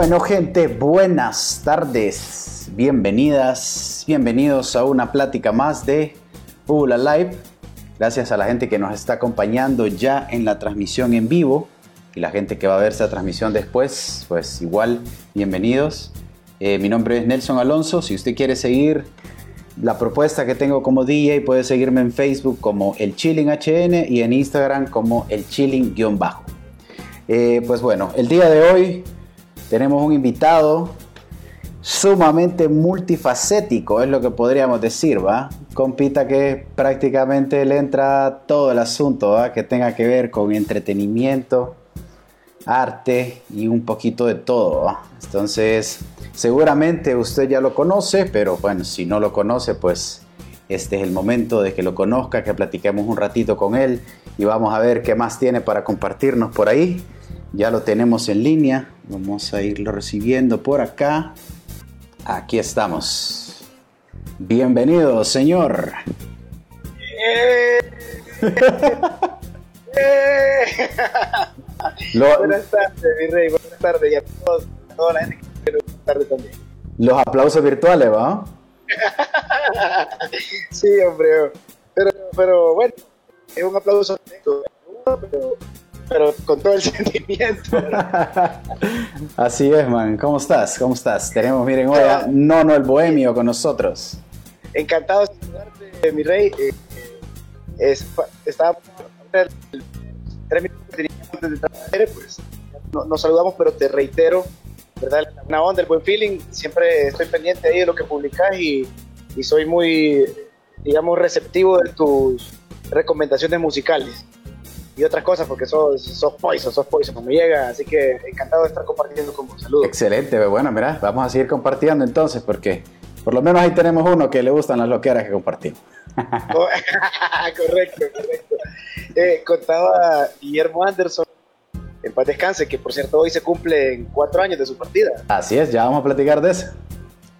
Bueno, gente, buenas tardes. Bienvenidas, bienvenidos a una plática más de Ula Live. Gracias a la gente que nos está acompañando ya en la transmisión en vivo y la gente que va a ver esta transmisión después, pues igual, bienvenidos. Eh, mi nombre es Nelson Alonso. Si usted quiere seguir la propuesta que tengo como DJ, puede seguirme en Facebook como el Chilling HN y en Instagram como el Chilling-bajo. Eh, pues bueno, el día de hoy tenemos un invitado sumamente multifacético, es lo que podríamos decir, ¿va? Compita que prácticamente le entra todo el asunto, ¿va? Que tenga que ver con entretenimiento, arte y un poquito de todo. Entonces, seguramente usted ya lo conoce, pero bueno, si no lo conoce, pues este es el momento de que lo conozca, que platiquemos un ratito con él y vamos a ver qué más tiene para compartirnos por ahí. Ya lo tenemos en línea. Vamos a irlo recibiendo por acá. Aquí estamos. Bienvenido, señor. Buenas tardes, mi rey. Buenas tardes. Y a todos, a toda la gente que buenas tardes también. Los aplausos virtuales, ¿va? sí, hombre. Pero, pero bueno, es un aplauso pero pero con todo el sentimiento. Así es, man. ¿Cómo estás? ¿Cómo estás? Tenemos, miren, hoy a Nono el Bohemio con nosotros. Encantado de saludarte, mi rey. Eh, es, estaba tres minutos de pues nos saludamos, pero te reitero, ¿verdad? Una onda, el buen feeling. Siempre estoy pendiente ahí de lo que publicas y, y soy muy, digamos, receptivo de tus recomendaciones musicales y otras cosas porque sos, sos poison, sos poison cuando llega, así que encantado de estar compartiendo con vos. Saludos. Excelente, bueno, mira, vamos a seguir compartiendo entonces porque por lo menos ahí tenemos uno que le gustan las loqueras que compartimos. correcto, correcto. Eh, contaba Guillermo Anderson, en paz descanse, que por cierto hoy se cumplen cuatro años de su partida. Así es, ya vamos a platicar de eso.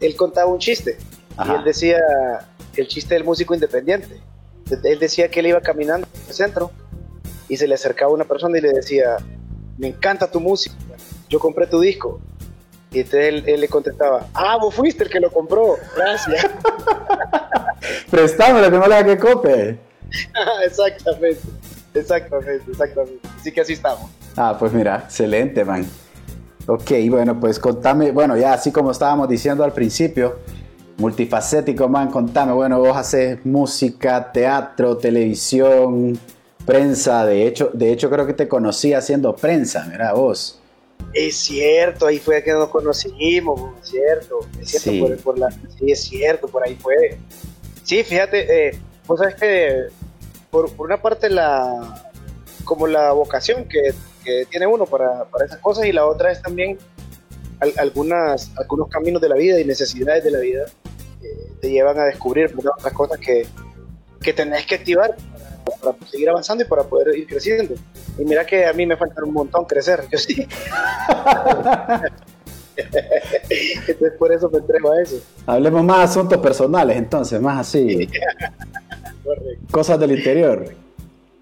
Él contaba un chiste y él decía el chiste del músico independiente. Él decía que él iba caminando en el centro y se le acercaba una persona y le decía, me encanta tu música, yo compré tu disco. Y entonces él, le contestaba, ah, vos fuiste el que lo compró, gracias. lo que no le haga que cope. exactamente, exactamente, exactamente. Así que así estamos. Ah, pues mira, excelente, man. Ok, bueno, pues contame, bueno, ya así como estábamos diciendo al principio, multifacético, man, contame, bueno, vos haces música, teatro, televisión, prensa, de hecho, de hecho creo que te conocí haciendo prensa, mira vos. Es cierto, ahí fue que nos conocimos, es cierto, es cierto, sí. Por, la, sí, es cierto, por ahí fue. Sí, fíjate, eh, vos sabes que por, una parte la como la vocación que, que tiene uno para, para, esas cosas y la otra es también algunas, algunos caminos de la vida y necesidades de la vida eh, te llevan a descubrir otras cosas que, que tenés que activar para seguir avanzando y para poder ir creciendo. Y mira que a mí me falta un montón crecer, yo sí. entonces por eso me entrego a eso. Hablemos más de asuntos personales entonces, más así. Cosas del interior.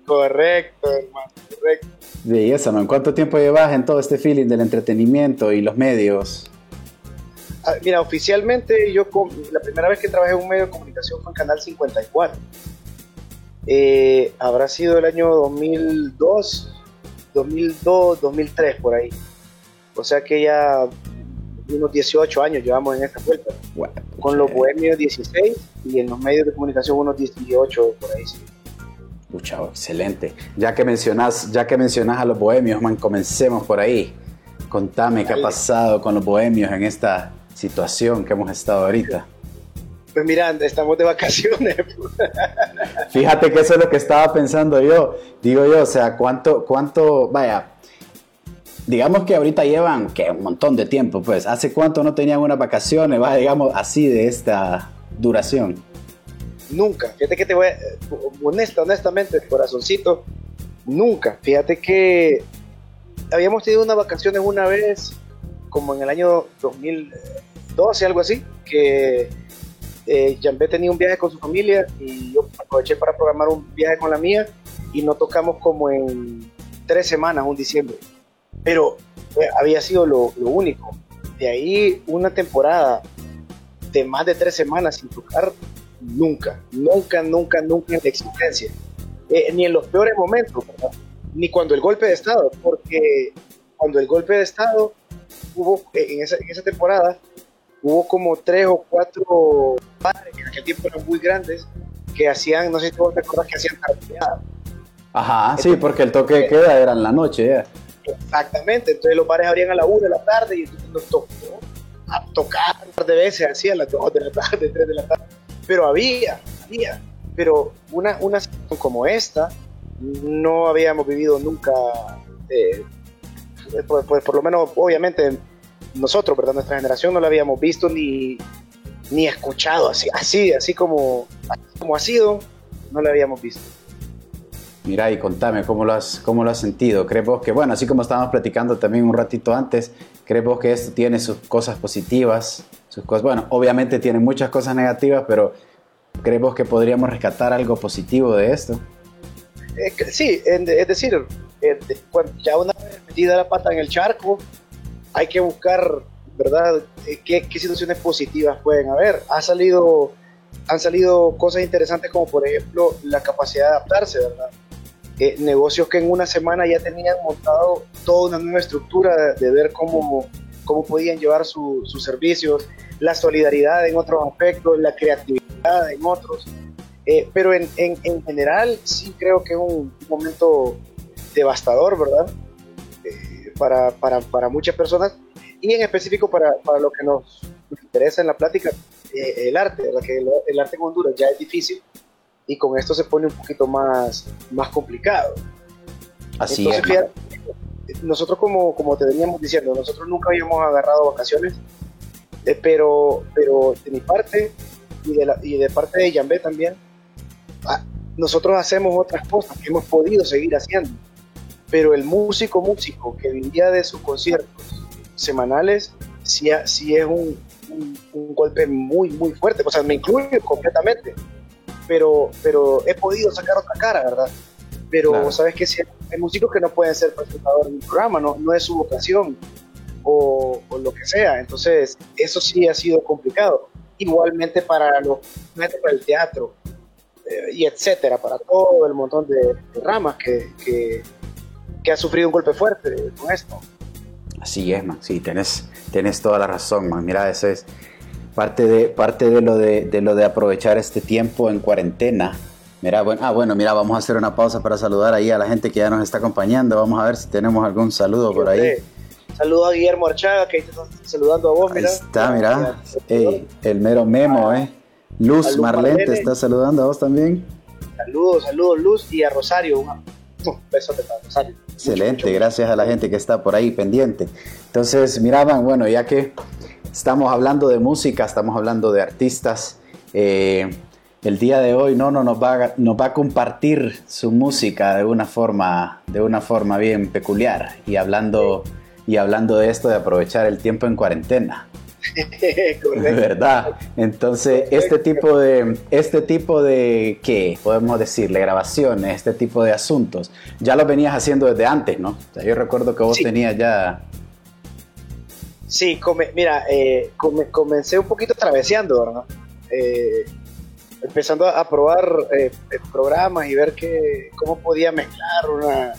Correcto, hermano, correcto. Belleza, man. ¿Cuánto tiempo llevas en todo este feeling del entretenimiento y los medios? Ah, mira, oficialmente yo la primera vez que trabajé en un medio de comunicación fue en Canal 54. Eh, habrá sido el año 2002, 2002, 2003 por ahí. O sea que ya unos 18 años llevamos en esta vuelta. Con los bohemios 16 y en los medios de comunicación unos 18 por ahí. Sí. excelente. Ya que mencionas, ya que mencionas a los bohemios, man, comencemos por ahí. Contame qué ha pasado con los bohemios en esta situación que hemos estado ahorita. Pues mira, estamos de vacaciones. Fíjate que eso es lo que estaba pensando yo. Digo yo, o sea, cuánto, cuánto, vaya, digamos que ahorita llevan que un montón de tiempo, pues, ¿hace cuánto no tenían unas vacaciones, va, digamos, así de esta duración? Nunca, fíjate que te voy a, honesta, honestamente, corazoncito, nunca. Fíjate que habíamos tenido unas vacaciones una vez, como en el año 2012, algo así, que eh, tenía un viaje con su familia y yo aproveché para programar un viaje con la mía y no tocamos como en tres semanas, un diciembre. Pero eh, había sido lo, único. de ahí una temporada de más de tres semanas sin tocar, nunca, nunca, nunca, nunca en existencia. Eh, ni en los peores momentos, ni cuando el golpe de Estado, porque cuando el golpe de Estado hubo, eh, en esa temporada, hubo como tres o cuatro padres que en aquel tiempo eran muy grandes, que hacían, no sé si vos te acuerdas, que hacían tardeada. Ajá, sí, porque el toque de queda era en la noche, ya. Exactamente, entonces los bares abrían a la 1 de la tarde y entonces nos tocó a tocar un par de veces, así a las 2 de la tarde, 3 de la tarde. Pero había, había. Pero una, una situación como esta no habíamos vivido nunca, eh, pues, pues, por lo menos, obviamente, nosotros, ¿verdad? Nuestra generación no la habíamos visto ni, ni escuchado así, así, así como, como ha sido, no la habíamos visto. Mira, y contame, ¿cómo lo, has, ¿cómo lo has sentido? ¿Crees vos que, bueno, así como estábamos platicando también un ratito antes, ¿crees vos que esto tiene sus cosas positivas? Sus cosas, bueno, obviamente tiene muchas cosas negativas, pero ¿crees vos que podríamos rescatar algo positivo de esto? Eh, sí, es decir, eh, ya una vez metida la pata en el charco, hay que buscar, ¿verdad?, eh, qué, qué situaciones positivas pueden haber. Ha salido, han salido cosas interesantes como, por ejemplo, la capacidad de adaptarse, ¿verdad? Eh, negocios que en una semana ya tenían montado toda una nueva estructura de, ver cómo, cómo podían llevar sus servicios, la solidaridad en otros aspectos, la creatividad en otros. Eh, pero en, en, general sí creo que es un, momento devastador, ¿verdad? Eh, para, para, para, muchas personas y en específico para, para lo que nos, interesa en la plática, el arte, ¿verdad? que el, el, arte en Honduras ya es difícil y con esto se pone un poquito más, más complicado. Así es. nosotros como, como te veníamos diciendo, nosotros nunca habíamos agarrado vacaciones, eh, pero, pero de mi parte y de, la, y de parte de Yambé también, ah, nosotros hacemos otras cosas que hemos podido seguir haciendo, pero el músico músico que vivía de sus conciertos semanales, sí, sí es un, un, un golpe muy, muy fuerte, o sea, me incluye completamente pero, pero he podido sacar otra cara, ¿verdad? Pero sabes que si hay músicos que no pueden ser presentadores de un programa, no, no es su vocación o, lo que sea. Entonces, eso sí ha sido complicado. Igualmente para los para el teatro eh, y etcétera, para todo el montón de, ramas que, que, que, ha sufrido un golpe fuerte con esto. Así es, man. Sí, tenés, tenés toda la razón, man. Mira, eso es parte de, parte de, lo de, de lo de aprovechar este tiempo en cuarentena. Mira, bueno, ah, bueno, mira, vamos a hacer una pausa para saludar ahí a la gente que ya nos está acompañando. Vamos a ver si tenemos algún saludo por ahí. Saludo a Guillermo Archaga, que está saludando a vos, mira. Ahí está, mira. el mero memo, ¿eh? Luz Marlene te está saludando a vos también. Saludos, saludos, Luz, y a Rosario. Un beso para Rosario. Excelente, gracias a la gente que está por ahí pendiente. Entonces, miraban, bueno, ya que Estamos hablando de música, estamos hablando de artistas. Eh, el día de hoy no, no nos, va a, nos va a compartir su música de una forma, de una forma bien peculiar y hablando, y hablando de esto de aprovechar el tiempo en cuarentena. ¿Verdad? Entonces, este tipo de, este tipo de, ¿qué? Podemos decirle, grabaciones, este tipo de asuntos, ya lo venías haciendo desde antes, ¿no? yo recuerdo que vos tenías ya Sí, mira, eh, comencé un poquito traveseando, ¿verdad? Eh, empezando a, probar eh, programas y ver que, cómo podía mezclar una...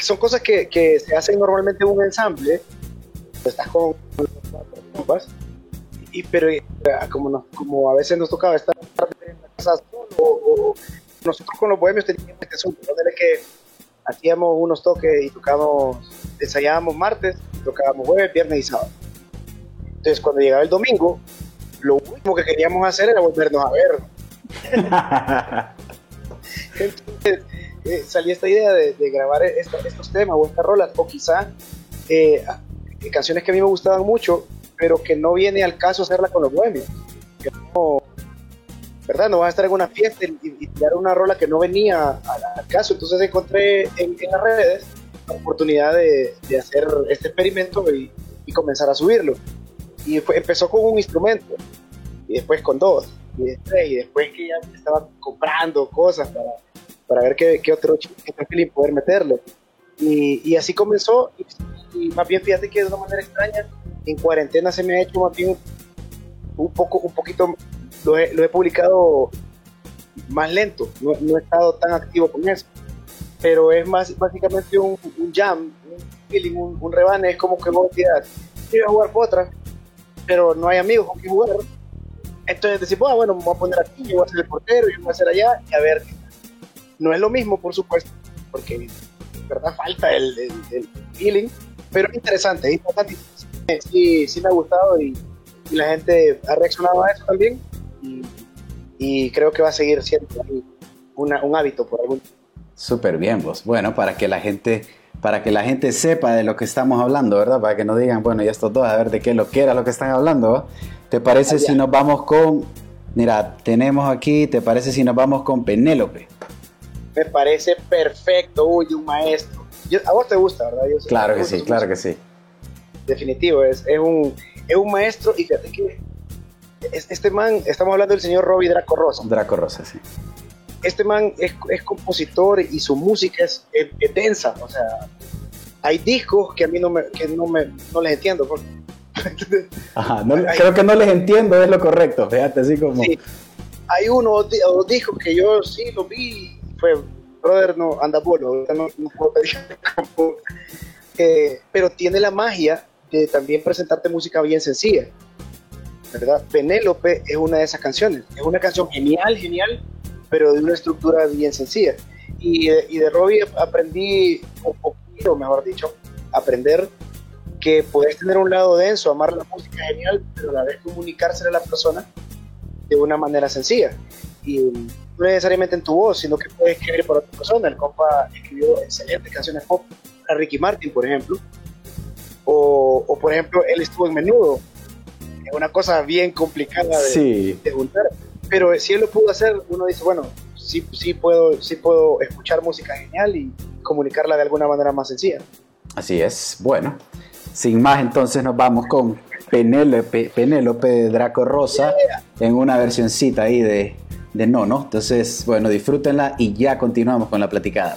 son cosas que, se hacen normalmente en un ensamble. Estás con compas, y, pero como, como a veces nos tocaba estar en la casa solo, o, nosotros con los bohemios teníamos este asunto, que hacíamos unos toques y tocábamos, ensayábamos martes, tocábamos jueves, viernes y sábado. Entonces, cuando llegaba el domingo, lo último que queríamos hacer era volvernos a ver. Entonces, eh, salía esta idea de, grabar estos temas o estas rolas, o quizá eh, canciones que a mí me gustaban mucho, pero que no viene al caso hacerla con los bohemios. ¿verdad? No vas a estar en una fiesta y, y tirar una rola que no venía al, caso. Entonces encontré en, las redes la oportunidad de, hacer este experimento y, comenzar a subirlo. Y empezó con un instrumento y después con dos. Y después, que ya estaba comprando cosas para, para ver qué, qué otro qué poder meterle. Y, así comenzó. Y más bien fíjate que de una manera extraña, en cuarentena se me ha hecho más bien un poco, un poquito, lo he, lo he publicado más lento, no, no, he estado tan activo con eso, pero es más básicamente un, jam, un feeling, un, un, rebane, es como que vos digas, quiero jugar por otra, pero no hay amigos con quien jugar, entonces decís, ah, bueno, me voy a poner aquí, yo voy a ser el portero, yo voy a hacer allá, y a ver, no es lo mismo, por supuesto, porque verdad falta el, el, feeling, pero es interesante, es importante, sí, sí me ha gustado y, y la gente ha reaccionado a eso también, y y creo que va a seguir siendo una, un hábito por algún Súper bien, vos. Bueno, para que la gente para que la gente sepa de lo que estamos hablando, ¿verdad? Para que no digan, bueno, y estos dos, a ver de qué lo que era lo que están hablando. ¿Te parece si nos vamos con, mira, tenemos aquí, ¿te parece si nos vamos con Penélope? Me parece perfecto, uy, un maestro. a vos te gusta, ¿verdad? claro que, sí, claro que sí. Definitivo, es, es, un, es un maestro y fíjate que este man, estamos hablando del señor Robbie Draco Rosa. Draco Rosa, sí. Este man es, es compositor y su música es, es, densa, o sea, hay discos que a mí no, me, que no, me, no les entiendo. Ajá, creo que no les entiendo, es lo correcto, fíjate, así como... Sí, hay uno o dos discos que yo sí lo vi, fue, brother, anda bolo, eh, pero tiene la magia de también presentarte música bien sencilla. ¿verdad? Penélope es una de esas canciones. Es una canción genial, genial, pero de una estructura bien sencilla. Y, de Robbie aprendí, un poquito, mejor dicho, aprender que puedes tener un lado denso, amar la música genial, pero a la vez comunicársela a la persona de una manera sencilla. Y no necesariamente en tu voz, sino que puedes escribir para otra persona. El compa escribió excelentes canciones pop a Ricky Martin, por ejemplo. O, o, por ejemplo, él estuvo en menudo una cosa bien complicada de, juntar. Pero si él lo pudo hacer, uno dice, bueno, sí, sí, puedo, sí puedo escuchar música genial y comunicarla de alguna manera más sencilla. Así es. Bueno, sin más, entonces nos vamos con Penélope, Penélope Draco Rosa en una versioncita ahí de, de no, ¿no? Entonces, bueno, disfrútenla y ya continuamos con la platicada.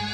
Me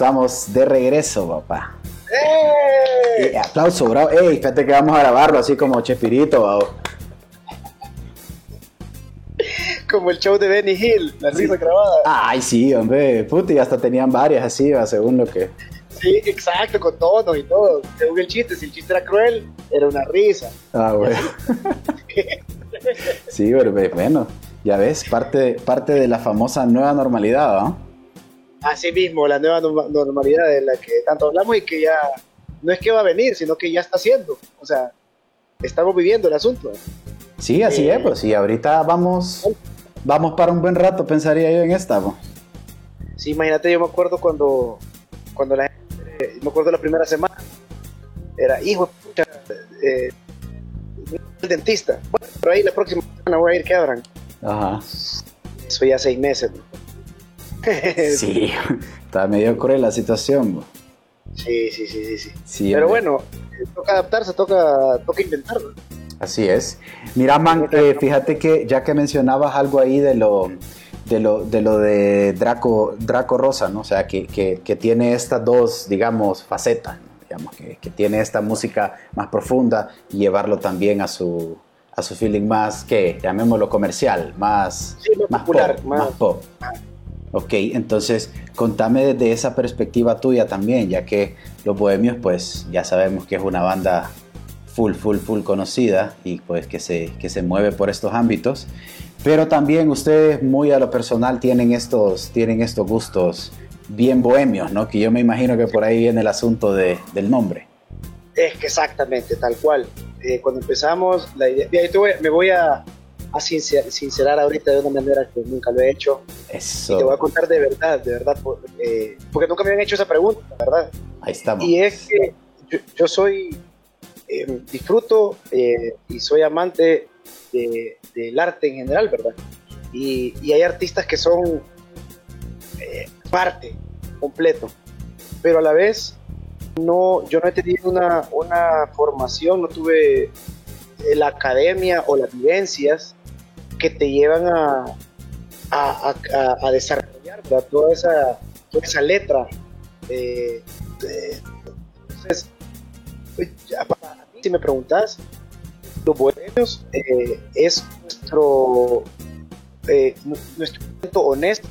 estamos de regreso, papá. ¡Eh! aplauso, bravo. Ey, fíjate que vamos a grabarlo así como Chespirito, bravo. Como el show de Benny Hill, la risa grabada. Ay, sí, hombre, puti, hasta tenían varias así, según lo que. Sí, exacto, con tono y todo. Según el chiste, si el chiste era cruel, era una risa. Ah, bueno. sí, pero bueno, ya ves, parte, parte de la famosa nueva normalidad, ¿no? Así mismo, la nueva normalidad de la que tanto hablamos y que ya no es que va a venir, sino que ya está siendo. O sea, estamos viviendo el asunto. Sí, así es, pues sí, ahorita vamos, vamos para un buen rato, pensaría yo en esta. Pues. Sí, imagínate, yo me acuerdo cuando, cuando la gente, me acuerdo la primera semana, era, hijo de puta, eh, el dentista. Bueno, pero ahí la próxima semana voy a ir que abran. Ajá. Eso ya seis meses. sí, está medio cruel la situación. Sí, sí, sí, sí. sí. Pero bueno, eh, toca adaptarse, toca, toca intentarlo. Así es. Mira, man, eh, fíjate que ya que mencionabas algo ahí de lo de lo de, lo de Draco, Draco Rosa, ¿no? O sea, que, que, tiene estas dos, digamos, facetas, digamos, que, que, tiene esta música más profunda y llevarlo también a su, a su feeling más, que llamémoslo comercial, más, más, popular, más, pop. Ok, entonces contame desde esa perspectiva tuya también, ya que Los Bohemios, pues ya sabemos que es una banda full, full, full conocida y pues que se, que se mueve por estos ámbitos. Pero también ustedes muy a lo personal tienen estos, tienen estos gustos bien bohemios, ¿no? Que yo me imagino que por ahí viene el asunto de, del nombre. Es que exactamente, tal cual. Eh, cuando empezamos, la idea, me voy a, a sincerar ahorita de una manera que nunca lo he hecho. Eso. Y te voy a contar de verdad, de verdad, eh, porque nunca me habían hecho esa pregunta, ¿verdad? Ahí estamos. Y es que yo, soy, eh, disfruto eh, y soy amante del arte en general, ¿verdad? Y, y hay artistas que son parte, completo, pero a la vez no, yo no he tenido una, una formación, no tuve la academia o las vivencias que te llevan a, a, desarrollar toda, esa, esa letra. Eh, entonces, pues, si me preguntas, Los Bohemios eh, es nuestro, eh, nuestro momento honesto,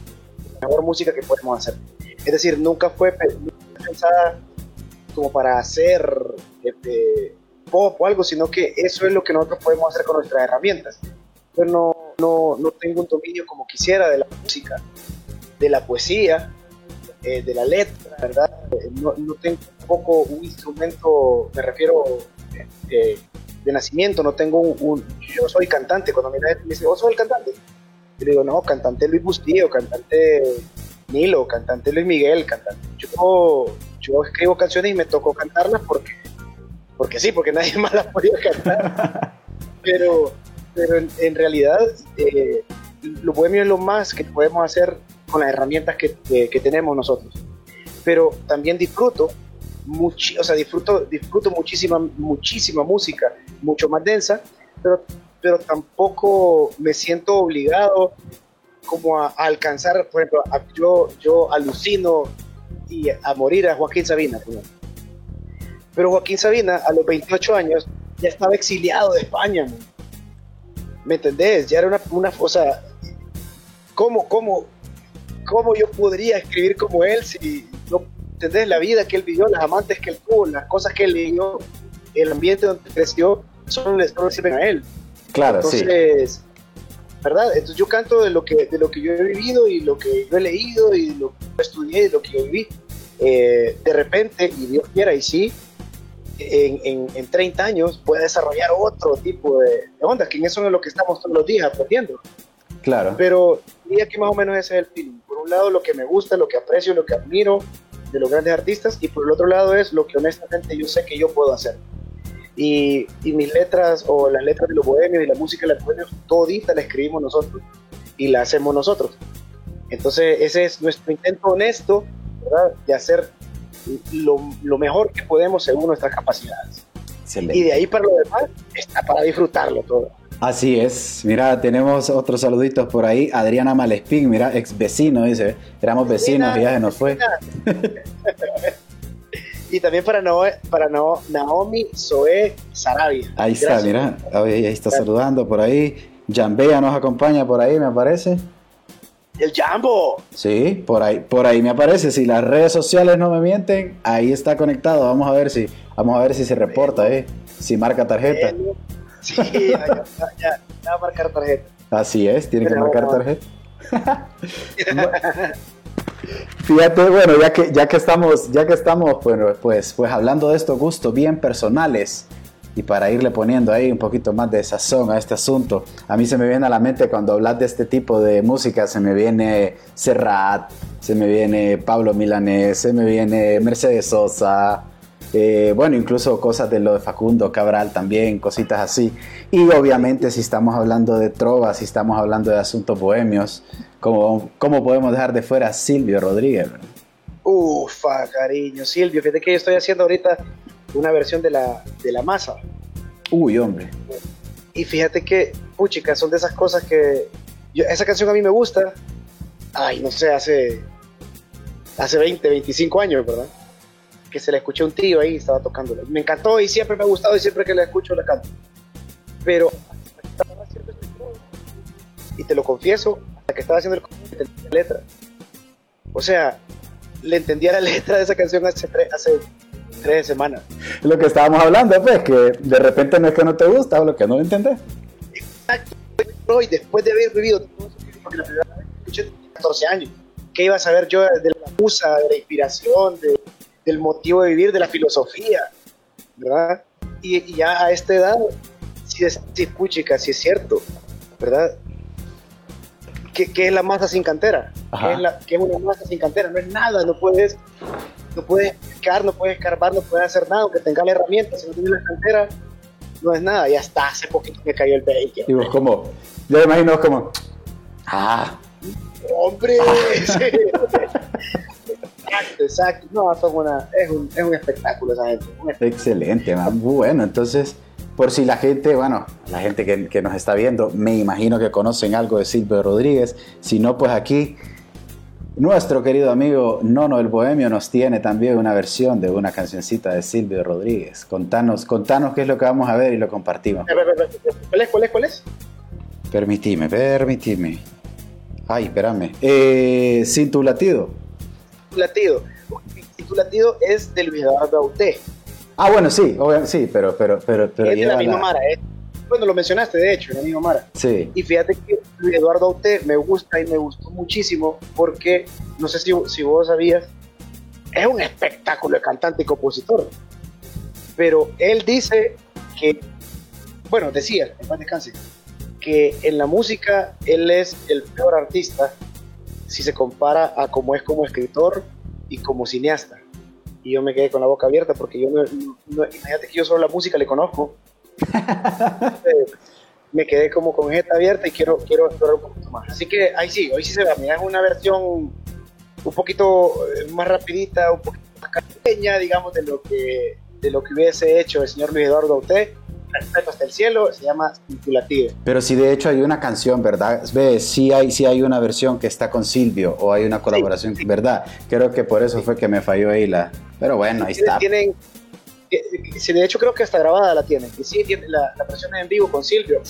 la mejor música que podemos hacer. Es decir, nunca fue pensada como para hacer pop o algo, sino que eso es lo que nosotros podemos hacer con nuestras herramientas. Yo no, no, no tengo un dominio como quisiera de la música, de la poesía, eh, de la letra, ¿verdad? No, no tengo poco un instrumento, me refiero eh, de nacimiento, no tengo un, yo soy cantante, cuando me dice, ¿vos sos el cantante? Yo digo, no, cantante Luis Bustillo, cantante Nilo, cantante Luis Miguel, cantante. Yo, yo escribo canciones y me tocó cantarlas porque, porque sí, porque nadie más las podía cantar. Pero pero en, realidad eh, lo bohemio es lo más que podemos hacer con las herramientas que, que, tenemos nosotros. Pero también disfruto, o sea, disfruto, disfruto muchísima, muchísima música, mucho más densa, pero, pero tampoco me siento obligado como a, alcanzar, por ejemplo, yo, yo alucino y a morir a Joaquín Sabina. Pero Joaquín Sabina a los 28 años ya estaba exiliado de España. ¿Me entendés? Ya era una, una o sea, ¿cómo, cómo, ¿cómo yo podría escribir como él si no entendés la vida que él vivió, las amantes que él tuvo, las cosas que él leyó, el ambiente donde creció, solo le sirven a él? Claro, Entonces, ¿verdad? Entonces yo canto de lo que de lo que yo he vivido y lo que yo he leído y lo que yo estudié y lo que yo viví. Eh, de repente, y Dios quiera, y sí, en, en, 30 años pueda desarrollar otro tipo de, de ondas, que en eso es lo que estamos todos los días aprendiendo. Claro. Pero diría que más o menos ese es el feeling. Por un lado, lo que me gusta, lo que aprecio, lo que admiro de los grandes artistas, y por el otro lado es lo que honestamente yo sé que yo puedo hacer. Y, y mis letras, o las letras de los bohemios y la música de los bohemios, todita la escribimos nosotros y la hacemos nosotros. Entonces, ese es nuestro intento honesto ¿verdad? de hacer lo, mejor que podemos según nuestras capacidades. Y de ahí para lo demás está para disfrutarlo todo. Así es, mira, tenemos otros saluditos por ahí. Adriana Malespín, mira, ex vecino, dice, éramos vecinos y ya se nos fue. y también para, no, para no, Naomi Zoe Sarabia. Ahí está, mira, ahí, está saludando por ahí. Jambea nos acompaña por ahí, me parece. El Jambo. Sí, por ahí, por ahí me aparece. Si las redes sociales no me mienten, ahí está conectado. Vamos a ver si, vamos a ver si se reporta, eh, si marca tarjeta. Sí, ya, ya, va a marcar tarjeta. Así es, tiene que marcar tarjeta. Fíjate, bueno, ya que, ya que estamos, ya que estamos, bueno, pues, pues hablando de estos gustos bien personales y para irle poniendo ahí un poquito más de sazón a este asunto, a mí se me viene a la mente cuando hablas de este tipo de música, se me viene Serrat, se me viene Pablo Milanés, se me viene Mercedes Sosa, eh, bueno, incluso cosas de lo de Facundo Cabral también, cositas así. Y obviamente si estamos hablando de trovas, si estamos hablando de asuntos bohemios, ¿cómo, cómo podemos dejar de fuera a Silvio Rodríguez? Ufa, cariño, Silvio, fíjate que yo estoy haciendo ahorita una versión de la, de la masa. Uy, hombre. Y fíjate que, puchica, son de esas cosas que... esa canción a mí me gusta, ay, no sé, hace, hace 20, 25 años, ¿verdad? que se le escuché a un tío ahí, estaba tocándola. Me encantó y siempre me ha gustado y siempre que la escucho la canto. Pero y te lo confieso, hasta que estaba haciendo el la letra. O sea, le entendía la letra de esa canción hace, hace tres semanas. Lo que estábamos hablando, pues, que de repente no es que no te gusta o lo que no lo entendés. Exacto. Y después de haber vivido todo eso, porque la primera vez escuché 14 años, ¿qué iba a saber yo de la musa, de la inspiración, de, del motivo de vivir, de la filosofía, ¿verdad? Y, ya a esta edad, si es, si es cierto, ¿verdad? ¿Qué, es la masa sin cantera? ¿Qué es, la, ¿Qué es, una masa sin cantera? No es nada, no puedes, no puedes picar, no puedes escarbar, no puedes hacer nada, aunque tengas la herramienta, si no tienes la cantera, no es nada, ya está, hace poquito me cayó el bacon. Y vos como, yo me imagino como, ah, hombre, Exacto, exacto. No, es, un, es un espectáculo esa gente. Excelente, man. Bueno, entonces, por si la gente, bueno, la gente que, que, nos está viendo, me imagino que conocen algo de Silvio Rodríguez. Si no, pues aquí nuestro querido amigo Nono el Bohemio nos tiene también una versión de una cancioncita de Silvio Rodríguez. Contanos, contanos qué es lo que vamos a ver y lo compartimos. ¿Cuál es? ¿Cuál es? ¿Cuál es? Permitime, permitime. Ay, espérame. Eh, sin tu latido latido. Tu latido es de Luis Eduardo Auté. Ah, bueno, sí, sí, pero, pero, pero, pero es de la misma Mara, ¿eh? Bueno, lo mencionaste, de hecho, la misma Mara. Sí. Y fíjate que Luis Eduardo Auté me gusta y me gustó muchísimo porque, no sé si, si vos sabías, es un espectáculo de cantante y compositor. Pero él dice que, bueno, decía, en paz descanse, que en la música él es el peor artista si se compara a cómo es como escritor y como cineasta. Y yo me quedé con la boca abierta porque yo no, imagínate que yo solo la música le conozco. me quedé como con jeta abierta y quiero, quiero explorar un poquito más. Así que ahí sí, hoy sí se ve. Mira, es una versión un poquito eh, más rapidita, un poquito más pequeña, digamos, de lo que de lo que hubiese hecho el señor Luis Eduardo Auté Respeto hasta el cielo, se llama Circulativo. Pero si de hecho hay una canción, ¿verdad? Ve, sí hay, sí hay una versión que está con Silvio o hay una colaboración, ¿verdad? Creo que por eso fue que me falló ahí la... Pero bueno, ahí está. Tienen, de hecho creo que hasta grabada la tienen. Y sí, tiene la, la versión en vivo con Silvio.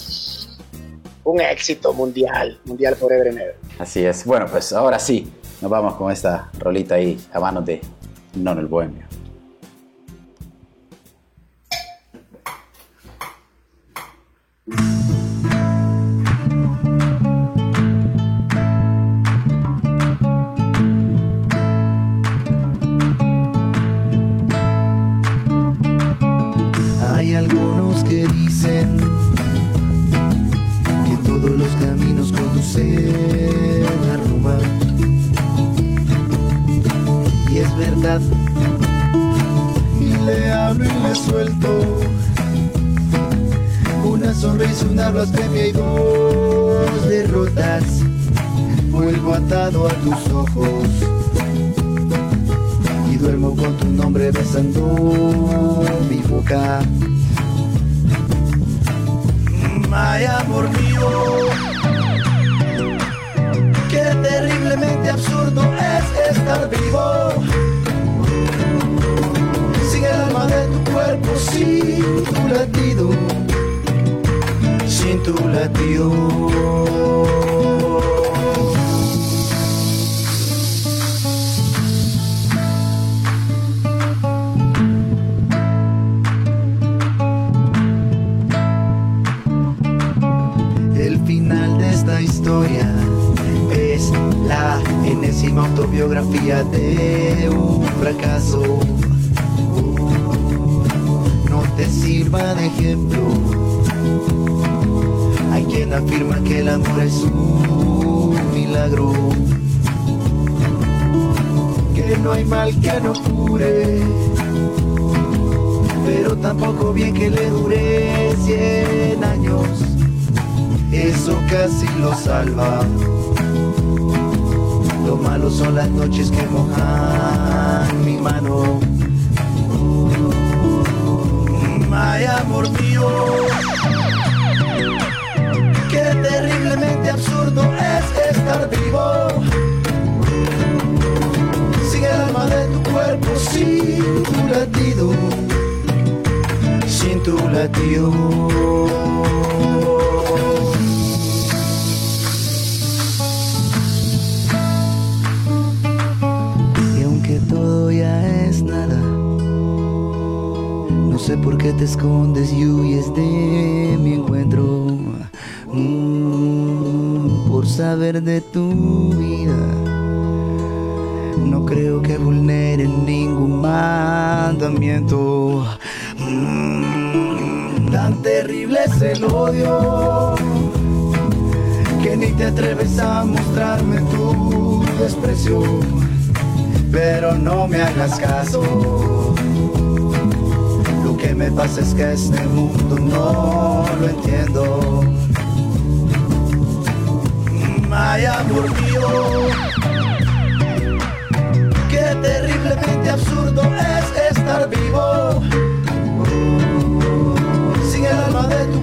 Un éxito mundial, mundial forever and ever. Así es. Bueno, pues ahora sí, nos vamos con esta rolita ahí a manos de Non el Bohemio. Tampoco bien que le dure cien años eso casi lo salva. Lo malo son las noches que mojan mi mano. Ay, amor mío, qué terriblemente absurdo es estar vivo. Sin el alma de tu cuerpo, sin tu latido, sin tu latido. sé por qué te escondes y huyes de mi encuentro. Mm, por saber de tu vida. No creo que vulnere ningún mandamiento. Terrible es el odio que ni te atreves a mostrarme tu desprecio. Pero no me hagas caso me pasa es que este mundo no lo entiendo. Ay, amor mío, qué terriblemente absurdo es estar vivo.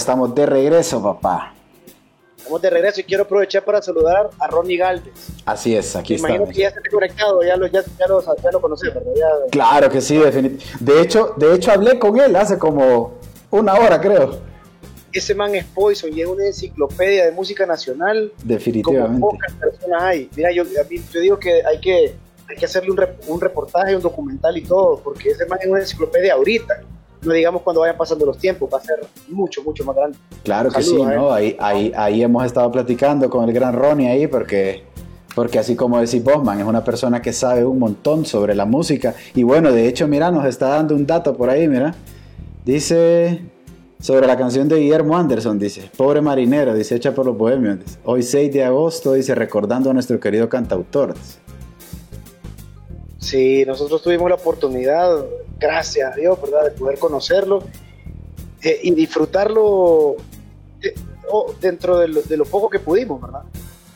Estamos de regreso, papá. Estamos de regreso y quiero aprovechar para saludar a Ronnie Galvez. Así es, aquí está. Imagino que ya está conectado, ya lo, ya, ya lo, ya lo conoces, ¿verdad? Claro que sí, definitivamente. De hecho, de hecho, hablé con él hace como una hora, creo. Ese man es Poison y es una enciclopedia de música nacional. Definitivamente. Como pocas personas hay. Mira, yo, yo digo que hay que, hay que hacerle un, un reportaje, un documental y todo, porque ese man es una enciclopedia ahorita no digamos cuando vayan pasando los tiempos, va a ser mucho, mucho más grande. Claro que sí, ¿no? Ahí, ahí, ahí hemos estado platicando con el gran Ronnie ahí, porque, porque así como decís Bosman, es una persona que sabe un montón sobre la música. Y bueno, de hecho, mira, nos está dando un dato por ahí, mira. Dice sobre la canción de Guillermo Anderson, dice, Pobre Marinero, dice, hecha por los bohemios. Hoy 6 de agosto, dice, recordando a nuestro querido cantautor. Sí, nosotros tuvimos la oportunidad, gracias a Dios, ¿verdad?, de poder conocerlo eh, y disfrutarlo eh, dentro de lo, poco que pudimos, ¿verdad?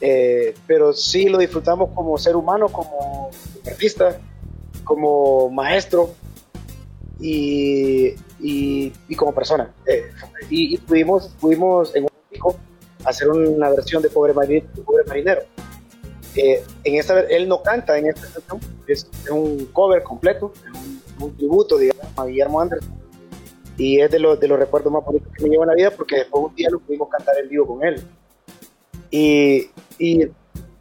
Eh, pero sí lo disfrutamos como ser humano, como artista, como maestro y, como persona. y, pudimos, pudimos en un hacer una versión de Pobre Marinero eh, en esta él no canta en esta canción, es, un cover completo, un, tributo, digamos, a Guillermo Anderson. Y es de, los de los recuerdos más bonitos que me llevo en la vida porque después un día lo pudimos cantar en vivo con él. Y, y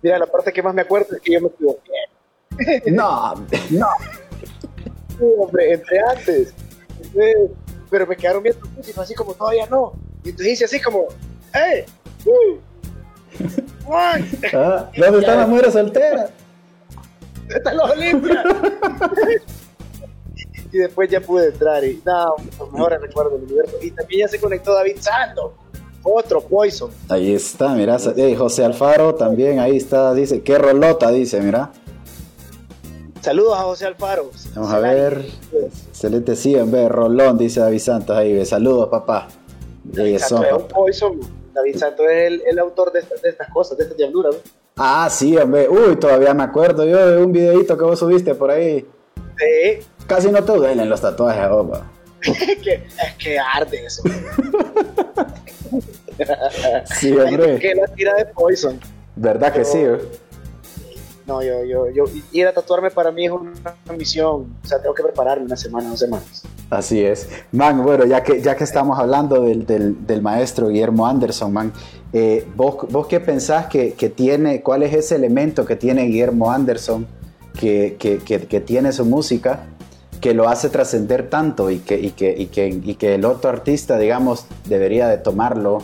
mira, la parte que más me acuerdo es que yo me equivoqué. No, no. hombre, entre antes. pero me quedaron viendo así como todavía no. Y entonces hice así como, ¡eh! Uh, ah, ¿Dónde están las mujeres solteras? Están los Olimpia. y después ya pude entrar y no, los mejores recuerdos del universo. Y también ya se conectó David Santo, otro Poison. Ahí está, mira, José Alfaro también, ahí está, dice, qué rolota, dice, mira. Saludos a José Alfaro. Vamos a ver, excelente, sí, en vez Rolón, dice David Santos ahí, saludos papá. Santos es un Poison, David Santos es el, autor de, estas cosas, de estas diabluras. Ah, sí, hombre, uy, todavía me acuerdo yo de un videito que vos subiste por ahí. Sí. Casi no te duelen los tatuajes, opa. es que arde eso. sí, hombre. que la tira de Poison. ¿Verdad que sí? Eh? No, yo, yo, yo, ir a tatuarme para mí es una misión. O sea, tengo que prepararme una semana, dos semanas. Así es. Man, bueno, ya que, ya que estamos hablando del, del, maestro Guillermo Anderson, man, eh, ¿vos, ¿vos, qué pensás que, que, tiene, cuál es ese elemento que tiene Guillermo Anderson, que, que, que tiene su música, que lo hace trascender tanto y que, y, y, y que el otro artista, digamos, debería de tomarlo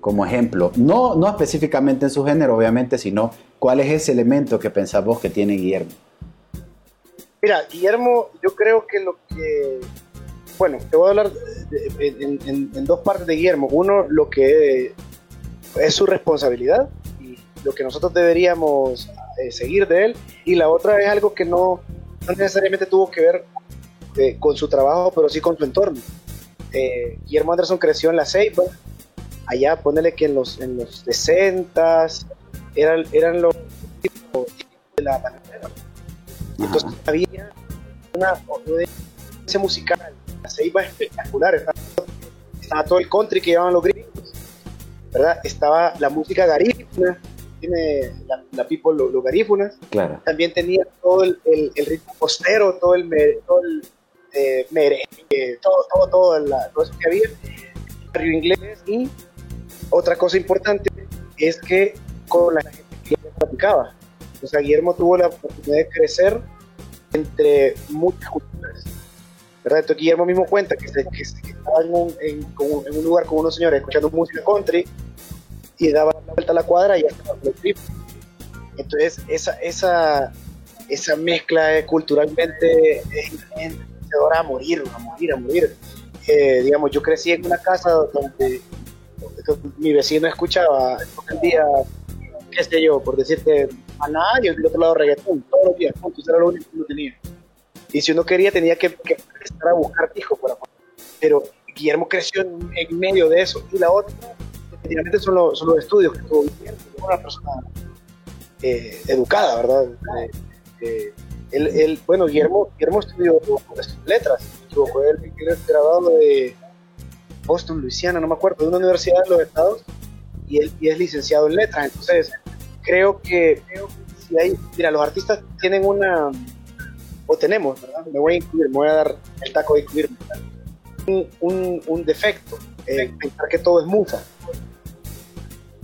como ejemplo? No, no específicamente en su género, obviamente, sino cuál es ese elemento que pensás vos que tiene Guillermo. Mira, Guillermo, yo creo que lo que bueno, te voy a hablar en, dos partes de Guillermo. Uno, lo que es su responsabilidad y lo que nosotros deberíamos eh, seguir de él. Y la otra es algo que no, necesariamente tuvo que ver eh, con su trabajo, pero sí con su entorno. Eh, Guillermo Anderson creció en la Ceiba, allá ponele que en los, en los 60 eran, eran los de la panera. Entonces había una, una musical se iba espectacular. Estaba, todo el country que llevaban los gringos, ¿verdad? Estaba la música garífuna, tiene la, people, los, garífunas. Claro. También tenía todo el, el, ritmo costero, todo el, todo el eh, merengue, todo, todo, todo, la, todo, eso que había. Barrio inglés y otra cosa importante es que con la gente que practicaba. O sea, Guillermo tuvo la oportunidad de crecer entre muchas culturas ¿verdad? Entonces Guillermo mismo cuenta que, estaba en un, en, un, lugar con unos señores escuchando música country y daba la vuelta a la cuadra y ya estaba el trip. Entonces esa, esa, esa mezcla culturalmente es a morir, a morir, a morir. Eh, digamos, yo crecí en una casa donde, mi vecino escuchaba todo el día, qué sé yo, por decirte, a nadie, del otro lado reggaetón, todos los días, eso era lo único que uno tenía. Y si uno quería, tenía que, empezar a buscar por afuera. Pero Guillermo creció en, medio de eso. Y la otra, definitivamente, son, los, son los estudios que tuvo Guillermo. una persona eh, educada, ¿verdad? Eh, eh, él, bueno, Guillermo, Guillermo estudió, letras. Fue el, el graduado de Boston, Luisiana, no me acuerdo, de una universidad de los Estados. Y él y es licenciado en letras. Entonces, creo que, creo que si hay, mira, los artistas tienen una o tenemos, ¿verdad? Me voy a incluir, me voy a dar el taco de incluirme. Un, un, defecto, eh, pensar que todo es musa,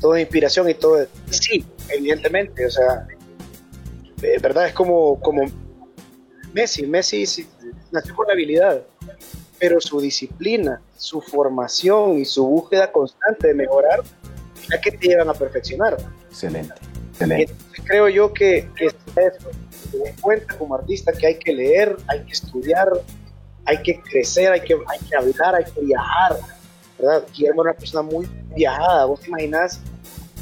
todo es inspiración y todo es... Sí, evidentemente, o sea, eh, verdad es como, como Messi, Messi nació con la habilidad, pero su disciplina, su formación y su búsqueda constante de mejorar es la que te llevan a perfeccionar. Excelente, excelente. creo yo que, que te des cuenta como artista que hay que leer, hay que estudiar, hay que crecer, hay que, hay que hablar, hay que viajar. ¿verdad? Guillermo era una persona muy viajada. Vos te imaginas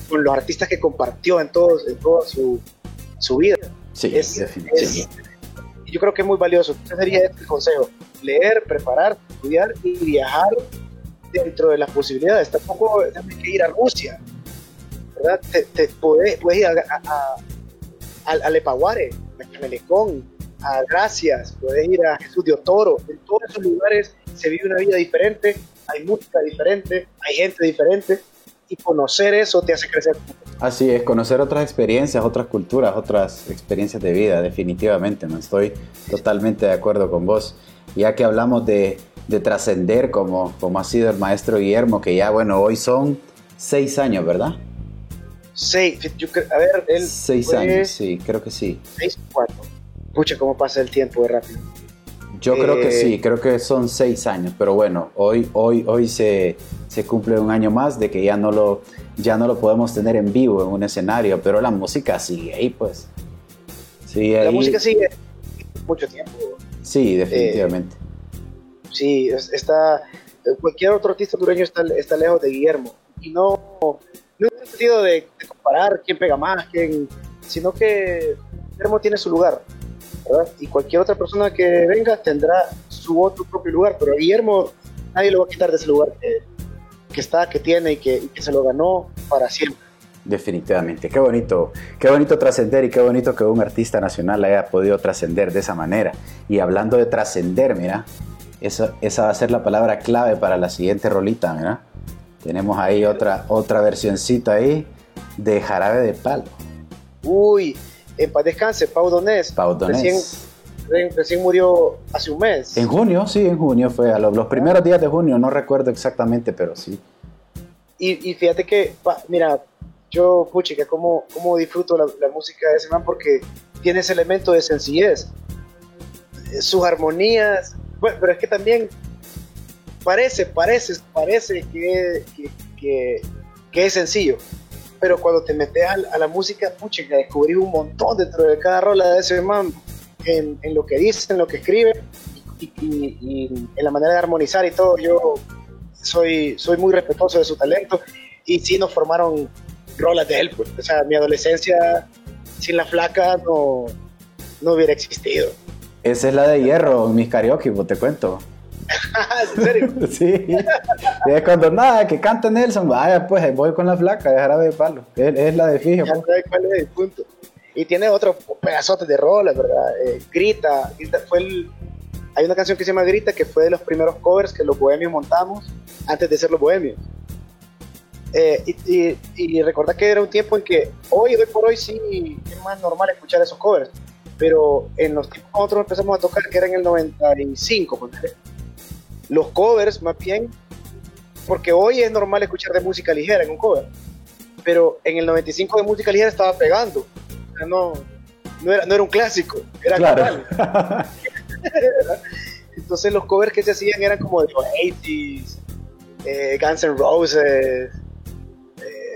con los artistas que compartió en, todos, en toda su, su vida. Sí, es, definitivamente. yo creo que es muy valioso. Ese sería este el consejo: leer, preparar, estudiar y viajar dentro de las posibilidades. Tampoco tienes que ir a Rusia. ¿Verdad? Te, puedes, ir a, a, a, a Lepaguare, a Melecón, a Gracias, puedes ir a Jesús de Otoro, en todos esos lugares se vive una vida diferente, hay música diferente, hay gente diferente, y conocer eso te hace crecer. Así es, conocer otras experiencias, otras culturas, otras experiencias de vida, definitivamente, no estoy totalmente de acuerdo con vos. Ya que hablamos de, de trascender como, como ha sido el maestro Guillermo, que ya, bueno, hoy son seis años, ¿verdad? Seis, a ver, él. Seis años, sí, creo que sí. Seis, cuatro. Pucha, cómo pasa el tiempo de rápido. Yo creo que sí, eh, creo que son seis años, pero bueno, hoy, hoy, hoy se, se, cumple un año más de que ya no, lo, ya no lo podemos tener en vivo en un escenario, pero la música sigue ahí, pues. Sí, La música sigue mucho tiempo. Sí, definitivamente. Eh, sí, está, cualquier otro artista hondureño está, está lejos de Guillermo. Y no, no en el sentido de, comparar quién pega más, quién, sino que Guillermo tiene su lugar y cualquier otra persona que venga tendrá su otro propio lugar, pero Guillermo nadie lo va a quitar de ese lugar que, está, que tiene y que, se lo ganó para siempre. Definitivamente, qué bonito, qué bonito trascender y qué bonito que un artista nacional haya podido trascender de esa manera. Y hablando de trascender, mira, esa, esa va a ser la palabra clave para la siguiente rolita, mira. Tenemos ahí otra, otra versioncita ahí de jarabe de palo. Uy, en paz descanse, Pau Donés. Pau Donés. Recién, murió hace un mes. En junio, sí, en junio fue, a los, primeros días de junio, no recuerdo exactamente, pero sí. Y, fíjate que, mira, yo, puchica, cómo, cómo disfruto la, música de ese man porque tiene ese elemento de sencillez. Sus armonías, bueno, pero es que también parece, parece, parece que, que, es sencillo pero cuando te metes a, la música, pucha, que descubrí un montón dentro de cada rola de ese man, en, lo que dice, en lo que escribe y, en la manera de armonizar y todo. Yo soy, soy muy respetuoso de su talento y sí nos formaron rolas de él, pues. O sea, mi adolescencia sin la flaca no, no hubiera existido. Esa es la de hierro, mis karaoke, pues te cuento. ¿En serio? sí. Y es cuando nada, que canta Nelson, vaya, pues voy con la flaca, dejará de palo. Es, la de fijo. Pues. cuál es el punto. Y tiene otro pedazote de rolas, ¿verdad? Eh, Grita, fue el, hay una canción que se llama Grita que fue de los primeros covers que los bohemios montamos antes de ser los bohemios. Eh, y, y, recordar que era un tiempo en que hoy, hoy por hoy sí es más normal escuchar esos covers, pero en los tiempos que nosotros empezamos a tocar, que era en el 95, pues, los covers más bien, porque hoy es normal escuchar de música ligera en un cover, pero en el 95 de música ligera estaba pegando, o sea, no, no, era, no era un clásico, era claro. Entonces los covers que se hacían eran como de los 80s, eh, Guns N' Roses, eh,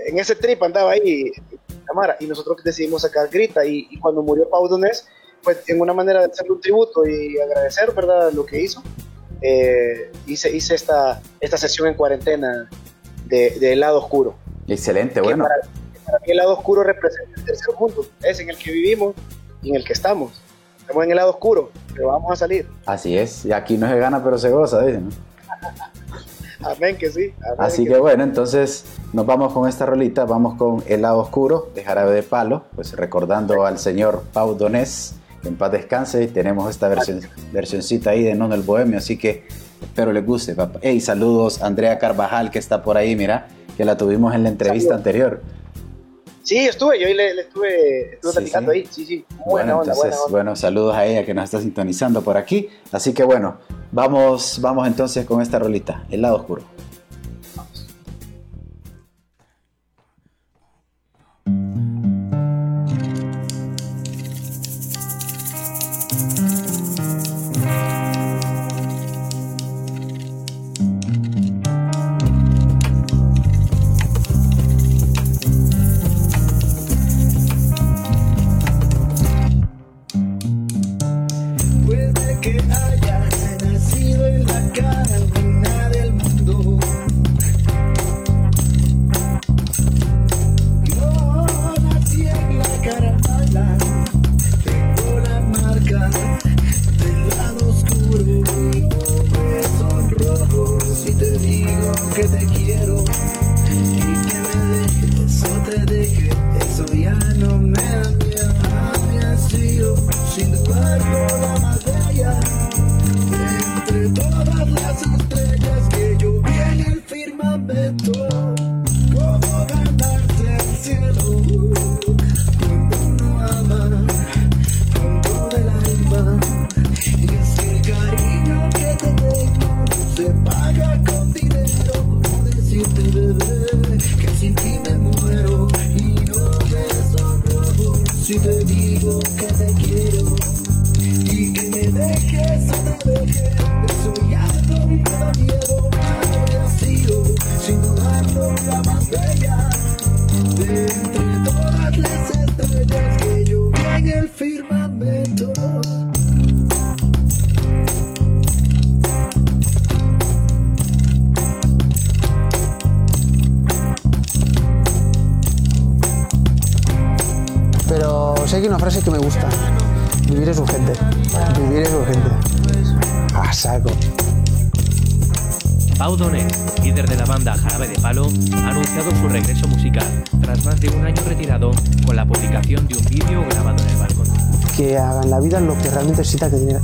en ese trip andaba ahí cámara y nosotros decidimos sacar Grita y, y cuando murió Pau Donés, pues en una manera de hacerle un tributo y agradecer, ¿verdad?, lo que hizo, eh, hice, hice esta, esta sesión en cuarentena de, de lado oscuro. Excelente, bueno. Para, mí el lado oscuro representa el tercer mundo, es en el que vivimos y en el que estamos. Estamos en el lado oscuro, pero vamos a salir. Así es, y aquí no se gana, pero se goza, dicen. Amén que sí. Así que, bueno, entonces nos vamos con esta rolita, vamos con El lado oscuro de Jarabe de Palo, pues recordando al señor Pau Donés en paz descanse. Tenemos esta versión, versioncita ahí de Nono el Bohemio, así que espero les guste, papá. Hey, saludos Andrea Carvajal, que está por ahí, mira, que la tuvimos en la entrevista anterior. Sí, estuve, yo le, estuve, estuve ahí, sí, sí. bueno, entonces, bueno, saludos a ella que nos está sintonizando por aquí. Así que bueno, vamos, vamos entonces con esta rolita, El lado oscuro.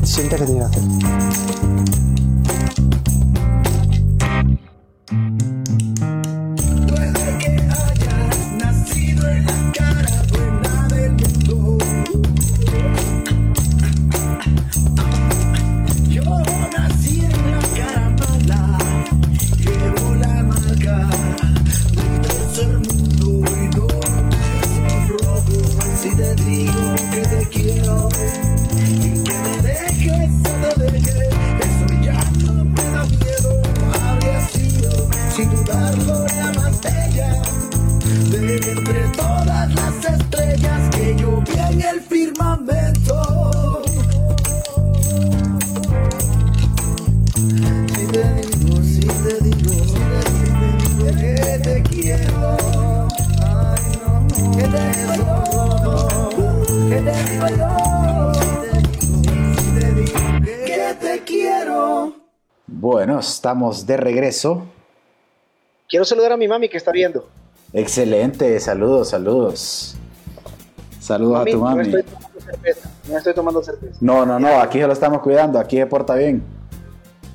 Siente que tiene que hacer. Estamos de regreso. Quiero saludar a mi mami que está viendo. Excelente, saludos, saludos. Saludos a tu No mami. estoy tomando cerveza. No estoy tomando cerveza. No, no, no, aquí se lo estamos cuidando, aquí se porta bien.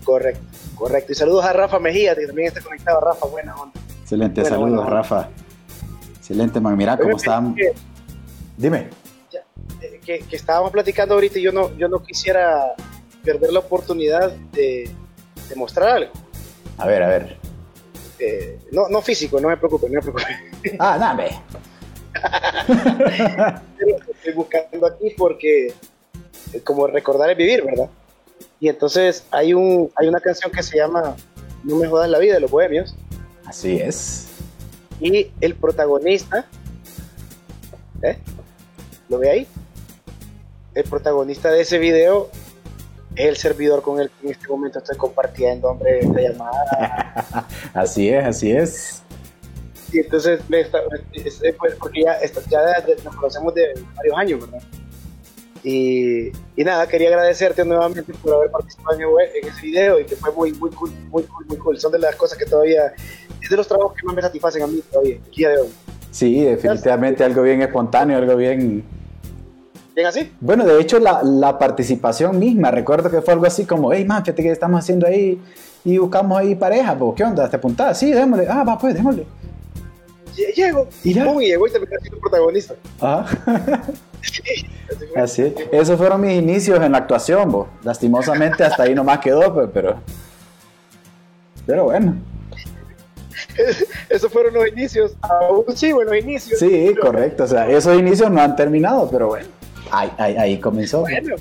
Correcto, correcto. Y saludos a Rafa Mejía, que también está conectado. Rafa, buena onda. Excelente, Bueno, saludos, bueno. Rafa. Excelente, man. Mira cómo están. que- Dime. eh, que, que estábamos platicando ahorita y yo no, yo no quisiera perder la oportunidad de, de mostrar algo. A ver, a ver. Eh, no, no físico, no me preocupe, no me preocupe. Ah, dame. Estoy buscando aquí porque eh, como recordar es vivir, ¿verdad? Y entonces hay un hay una canción que se llama No me jodas la vida de los bohemios Así es. y el protagonista ¿eh? ¿Lo ve ahí? El protagonista de ese video es el servidor con el que en este momento estoy compartiendo, hombre, esta llamada. Así es, así es. Y entonces, pues, porque ya, ya nos conocemos de varios años, ¿verdad? Y, y nada, quería agradecerte nuevamente por haber participado en ese video y que fue muy, muy cool, muy cool, muy cool. Son de las cosas que todavía, es de los trabajos que más me satisfacen a mí todavía, el día de hoy. Sí, definitivamente algo bien espontáneo, algo bien... ¿Bien así? Bueno, de hecho, la, la participación misma, recuerdo que fue algo así como, hey, man, fíjate que estamos haciendo ahí y buscamos ahí pareja, pues, ¿qué onda? ¿Te apuntás? Sí, démosle. Ah, va, pues, démosle. Lle- Llego, ¿Y ya? pum, y llegó y terminé siendo protagonista. Ajá. Sí, así fue. Así es. Esos fueron mis inicios en la actuación, bo. Lastimosamente hasta ahí nomás quedó, pues, pero... Pero bueno. Esos fueron los inicios. Aún sí, buenos inicios. Sí, correcto. O sea, esos inicios no han terminado, pero bueno. Ahí, ahí, ahí comenzó. Bueno,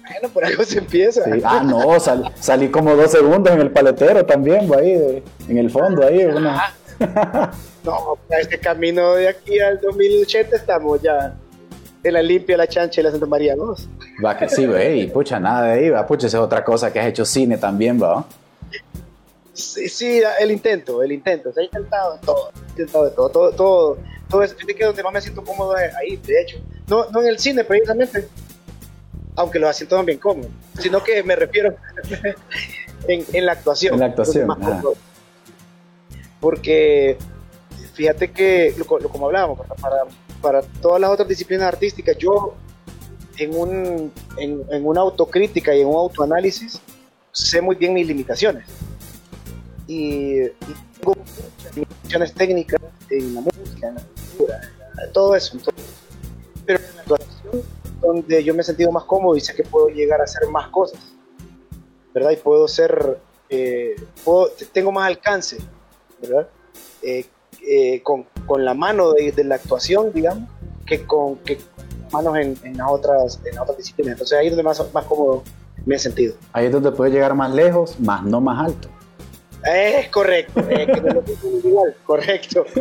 bueno, por algo se empieza. Sí. Ah, no, sal- salí como dos segundos en el paletero también, ahí, de- en el fondo, ahí. una- No, a este camino de aquí al 2080 estamos ya en la limpia, la chancha y la Santa María 2. Va que sí, güey, pucha, nada de ahí, va, pucha, esa es otra cosa que has hecho cine también, va. Sí, sí, el intento, el intento. Se ha intentado de todo, intentado de todo, todo, todo. todo eso. Fíjate que donde más me siento cómodo es ahí, de hecho. No, no en el cine precisamente, aunque los asientos son bien cómodos, sino que me refiero en, en la actuación. En la actuación, más. Porque fíjate que, lo, lo- como hablábamos, para, para, para todas las otras disciplinas artísticas, yo en, un, en, en una autocrítica y en un autoanálisis sé muy bien mis limitaciones. Y, y tengo muchas limitaciones técnicas en la música, en la cultura, en todo eso. entonces, pero en la actuación, donde yo me he sentido más cómodo y sé que puedo llegar a hacer más cosas, ¿verdad? Y puedo ser, eh, puedo- tengo más alcance, ¿verdad? Eh, eh, con, con la mano de, de la actuación, digamos, que con que manos en, en las otras en las otras disciplinas. Entonces ahí es donde más, más cómodo me he sentido. Ahí es donde puedes llegar más lejos, más no más alto. Es correcto, es que no lo igual, correcto.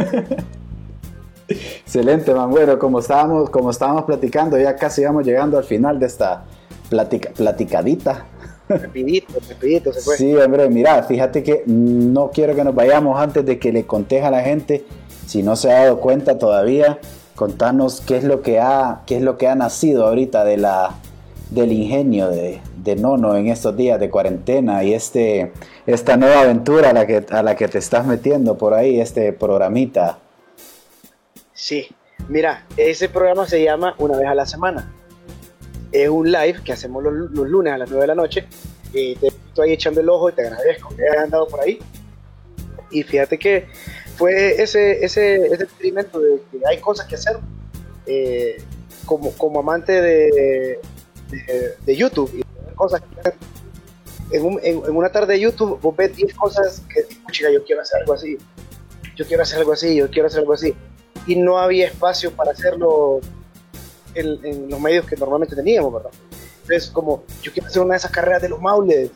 Excelente, man. Bueno, como estábamos, como estábamos platicando, ya casi vamos llegando al final de esta platica- platicadita. Rapidito, rapidito se fue. Sí, hombre, mira, fíjate que no quiero que nos vayamos antes de que le contes a la gente, si no se ha dado cuenta todavía, contanos qué es lo que ha, qué es lo que ha nacido ahorita de la, del ingenio de, de Nono en estos días de cuarentena y este, esta nueva aventura a la, que, a la que te estás metiendo por ahí, este programita. Sí, mira, ese programa se llama Una vez a la semana. Es un live que hacemos los, lunes a las 9 de la noche. Y te estoy echando el ojo y te agradezco que hayas andado por ahí. Y fíjate que fue ese, ese, ese experimento de que hay cosas que hacer eh, como, como amante de, de, YouTube y cosas. En, un- en- en una tarde de YouTube vos ves 10 cosas que chica, yo quiero hacer algo así, yo quiero hacer algo así, yo quiero hacer algo así. Y no había espacio para hacerlo en, en los medios que normalmente teníamos, ¿verdad? Entonces, como, yo quiero hacer una de esas carreras de los maules.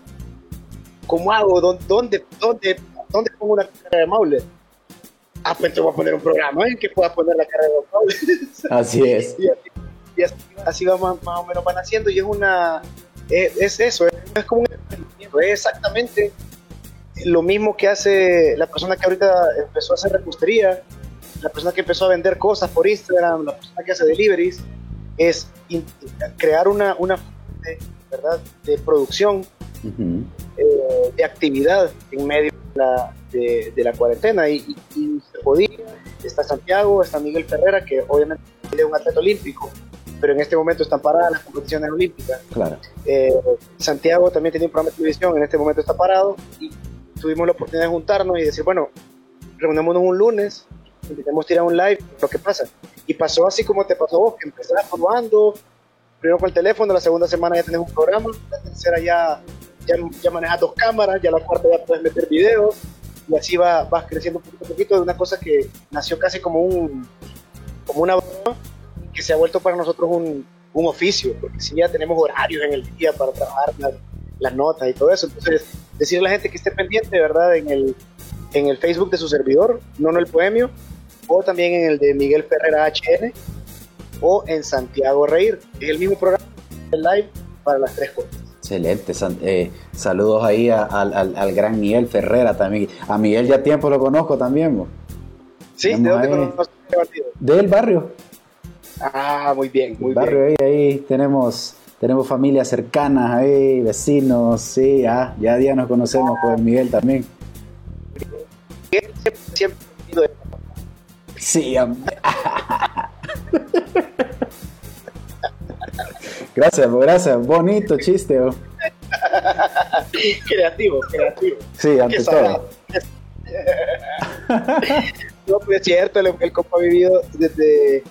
¿Cómo hago? ¿Dó- ¿Dónde, dónde, dónde pongo una carrera de maules? Ah, pues te voy a poner un programa en que puedas poner la carrera de los maules. Así es. y así, y así, así va más, más o menos van haciendo y es una es, es eso, es, es como un emprendimiento, es exactamente lo mismo que hace la persona que ahorita empezó a hacer repostería, la persona que empezó a vender cosas por Instagram, la persona que hace deliveries, es crear una, una ¿verdad? de producción, Ujú. eh, de actividad en medio de la, de, de la cuarentena y, y- y se podía, está Santiago, está Miguel Ferrera, que obviamente es un atleta olímpico, pero en este momento están paradas las competiciones olímpicas. Claro. Eh, Santiago también tenía un programa de televisión, en este momento está parado y tuvimos la oportunidad de juntarnos y decir, bueno, reunémonos un lunes, intentemos tirar un live, lo que pasa. Y pasó así como te pasó vos, que empezás probando, primero con el teléfono, la segunda semana ya tenés un programa, la tercera ya, ya, manejas dos cámaras, ya la cuarta ya puedes meter videos, y así va, vas creciendo poquito a poquito de una cosa que nació casi como un como una que se ha vuelto para nosotros un, un oficio, porque si ya tenemos horarios en el día para trabajar las, las notas y todo eso, entonces decirle a la gente que esté pendiente, ¿verdad? En el, en el Facebook de su servidor, Nono el Poemio, o también en el de Miguel Ferrera HN, o en Santiago Reír. Es el mismo programa el live para las tres cosas. Excelente, eh, saludos ahí a- al, al- al gran Miguel Ferrera también. A Miguel ya tiempo lo conozco también, bo. ¿Sí? ¿De dónde conoces del barrio. Ah, muy bien, muy el barrio bien. ahí, ahí tenemos, tenemos familias cercanas ahí, vecinos, sí, ah, ya ya nos conocemos con Miguel también. Siempre, siempre Sí, hombre. gracias, gracias, bonito chiste. bo. creativo, creativo. Sí, ante todo. No, pues es cierto, el, el compa ha vivido desde,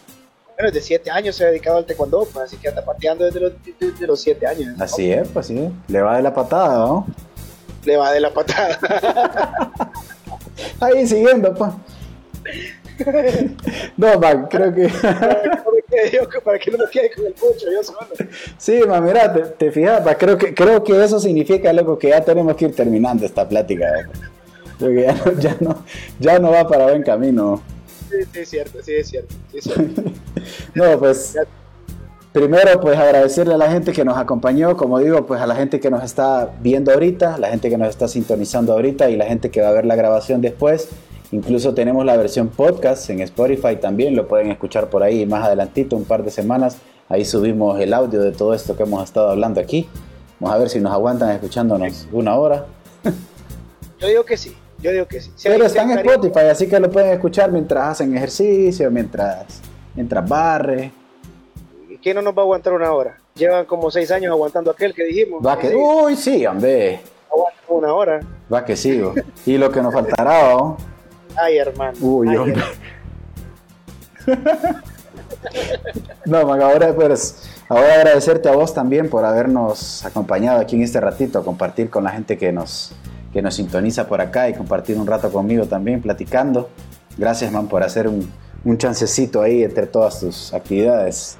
bueno, desde siete años se ha dedicado al taekwondo, pues, así que anda pateando desde los, desde los siete años. ¿no? Así es, pues sí, le va de la patada, ¿no? Le va de la patada. Ahí siguiendo, pa. No, pa, creo que. Para que no me quede con el pocho, yo solo. Sí, ma, mira, te, te fijas, pa, creo que, creo que eso significa, loco, que ya tenemos que ir terminando esta plática. Porque ya no, ya no, ya no va para buen camino. Sí, sí, es cierto, sí, es cierto. Sí, es cierto. No, pues primero pues agradecerle a la gente que nos acompañó, como digo, pues a la gente que nos está viendo ahorita, la gente que nos está sintonizando ahorita y la gente que va a ver la grabación después. Incluso tenemos la versión podcast en Spotify también, lo pueden escuchar por ahí más adelantito, un par de semanas. Ahí subimos el audio de todo esto que hemos estado hablando aquí. Vamos a ver si nos aguantan escuchándonos una hora. Yo digo que sí, yo digo que sí. Si Pero está en Spotify, así que lo pueden escuchar mientras hacen ejercicio, mientras, mientras barre. ¿Quién no nos va a aguantar una hora? Llevan como seis años aguantando aquel que dijimos. Va que, uy, sí, hombre. aguantan una hora. Va que sigo. Y lo que nos faltará, ¿no? Ay, hermano. Uy, Ay, hombre. No, man, ahora pues, ahora agradecerte a vos también por habernos acompañado aquí en este ratito, compartir con la gente que nos, que nos sintoniza por acá y compartir un rato conmigo también, platicando. Gracias, man, por hacer un, un chancecito ahí entre todas tus actividades.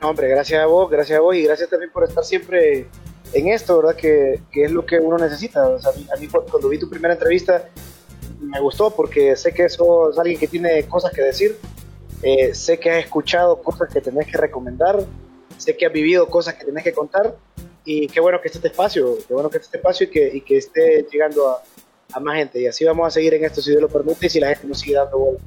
No, hombre, gracias a vos, gracias a vos y gracias también por estar siempre en esto, ¿verdad? Que, que es lo que uno necesita. O sea, a mí, a mí cu- cuando vi tu primera entrevista me gustó porque sé que sos alguien que tiene cosas que decir, eh, sé que has escuchado cosas que tenés que recomendar, sé que has vivido cosas que tenés que contar y qué bueno que esté este espacio, qué bueno que este espacio y que, esté llegando a, más gente. Y así vamos a seguir en esto si Dios lo permite y si la gente nos sigue dando bola.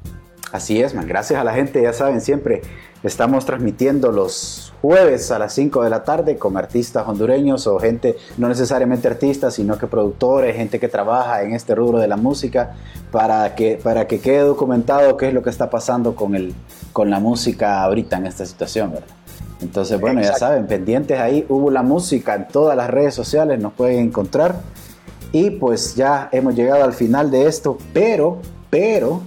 Así es, man. Gracias a la gente, ya saben, siempre estamos transmitiendo los jueves a las 5 de la tarde con artistas hondureños o gente, no necesariamente artistas, sino que productores, gente que trabaja en este rubro de la música, para que, para que quede documentado qué es lo que está pasando con, el, con la música ahorita en esta situación, ¿verdad? Entonces, bueno, ya saben, pendientes ahí, hubo la música en todas las redes sociales, nos pueden encontrar. Y pues ya hemos llegado al final de esto, pero, pero,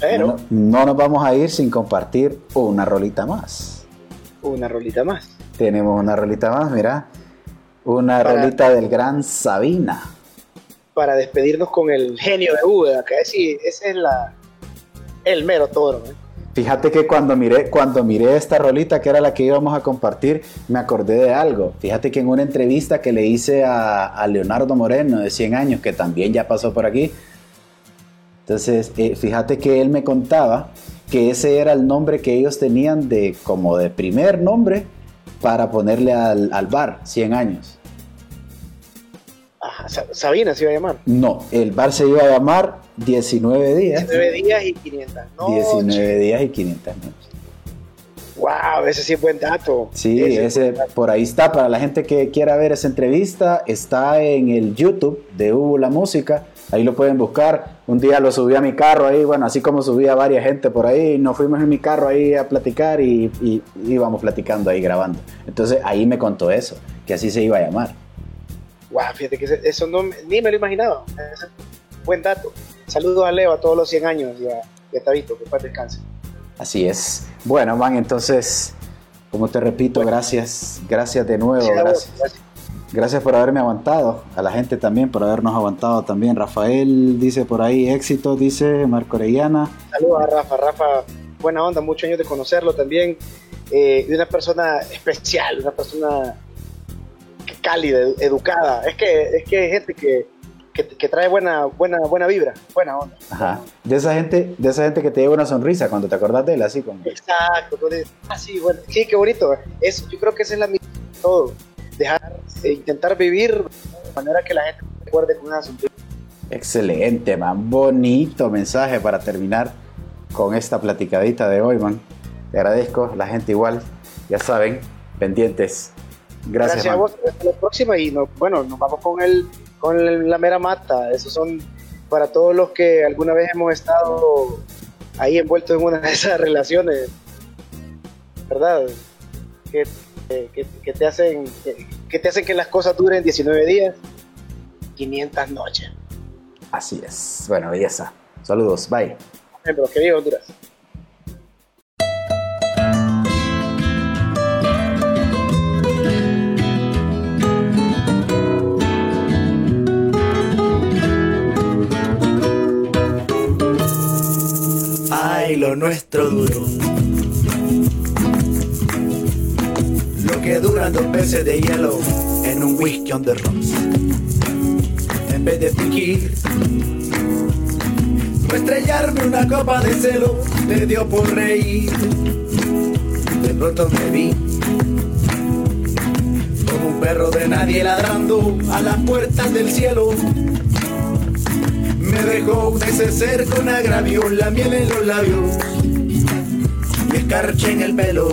pero no, nos vamos a ir sin compartir una rolita más. Una rolita más. Tenemos una rolita más, mira. Una rolita del gran Sabina. Para despedirnos con el genio de Uda, que ese, ese es la, el mero toro. ¿eh? Fíjate que cuando miré, cuando miré esta rolita, que era la que íbamos a compartir, me acordé de algo. Fíjate que en una entrevista que le hice a, Leonardo Moreno de 100 años, que también ya pasó por aquí, entonces eh, fíjate que él me contaba que ese era el nombre que ellos tenían de como de primer nombre para ponerle al, al bar, 100 años. Sabina se iba a llamar. No, el bar se iba a llamar 19 días. 19 días y 500 noches. 19 días y 500 noches. Wow, ese sí es buen dato. Sí, ese, por ahí está. Para la gente que quiera ver esa entrevista, está en el YouTube de Hugo La Música. Ahí lo pueden buscar. Un día lo subí a mi carro ahí, bueno, así como subí a varias gente por ahí. Nos fuimos en mi carro ahí a platicar y, y íbamos platicando ahí grabando. Entonces ahí me contó eso, que así se iba a llamar. Wow, fíjate que eso no, ni me lo imaginaba. buen dato. Saludos a Leo, a todos los 100 años y a, y Tabito, que paz descanse. Así es. Bueno, man, entonces, como te repito, gracias, gracias de nuevo. Gracias, gracias. Por haberme aguantado. A la gente también por habernos aguantado también. Rafael dice por ahí, éxito, dice Marco Orellana. Saludos a Rafa. Rafa, buena onda, muchos años de conocerlo también. Eh, y una persona especial, una persona cálida, educada. Es que, es que hay gente que, que, trae buena, buena, buena vibra, buena onda. Ajá. De esa gente, de esa gente que te lleva una sonrisa cuando te acordás de él, así como. Exacto, ah, sí, bueno, sí, qué bonito. Eso, yo creo que esa es la misión de todo. Dejar, e intentar vivir de manera que la gente recuerde con una sonrisa. Excelente, man. Bonito mensaje para terminar con esta platicadita de hoy, man. Te agradezco, la gente igual, ya saben, pendientes Gracias, a vos. Hasta la próxima y bueno, nos vamos con el con la mera mata. Esos son para todos los que alguna vez hemos estado ahí envueltos en una de esas relaciones, ¿verdad? Que, que, te hacen que, te hacen que las cosas duren 19 días, 500 noches. Así es. Bueno, belleza. Saludos. Bye. Que viva Honduras. y lo nuestro duro. Que duran dos veces de hielo en un whisky on the rocks. En vez de fingir o estrellarme una copa de celo, me dio por reír. De pronto me vi como un perro de nadie ladrando a las puertas del cielo me dejó un neceser con agravio, la miel en los labios y escarcha en el pelo.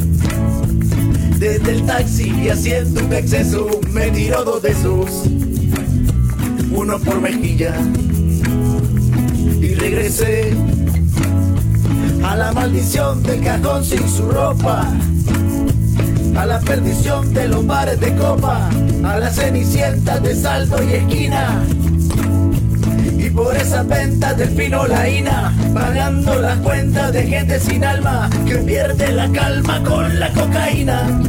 Desde el taxi y haciendo un exceso me tiró dos besos, uno por mejilla. Y regresé a la maldición del cajón sin su ropa, a la perdición de los bares de copa, a las cenicientas de saldo y esquina por esas ventas del fino laína, pagando las cuentas de gente sin alma que pierde la calma con la cocaína,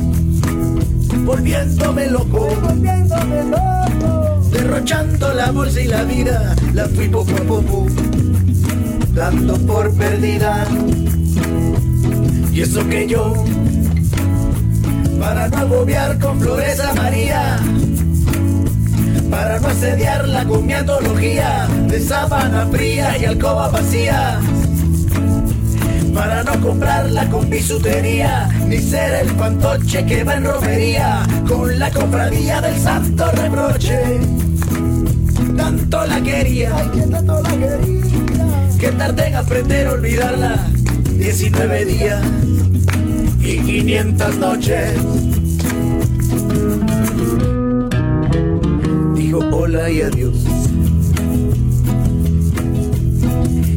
volviéndome loco, volviéndome loco, derrochando la bolsa y la vida, la fui poco a poco, dando por perdida. Y eso que yo, para no agobiar con flores a María, para no asediarla con mi antología de sábana fría y alcoba vacía para no comprarla con bisutería, ni ser el fantoche que va en romería con la cofradía del santo reproche. Tanto la quería, que tanto la quería, que tardé en aprender a olvidarla. 19 días y 500 noches. Y adiós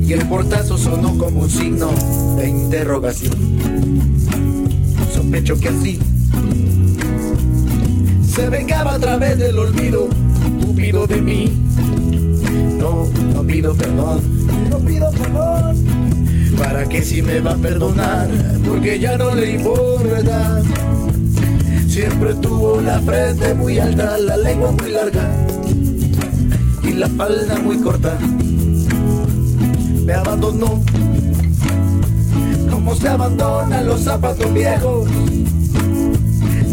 y el portazo sonó como un signo de interrogación. Sospecho que así se vengaba a través del olvido, pido de mí. No, no pido perdón, no pido perdón. ¿Para que si me va a perdonar? Porque ya no le importa. Siempre tuvo la frente muy alta, la lengua muy larga la falda muy corta me abandonó. Como se abandonan los zapatos viejos.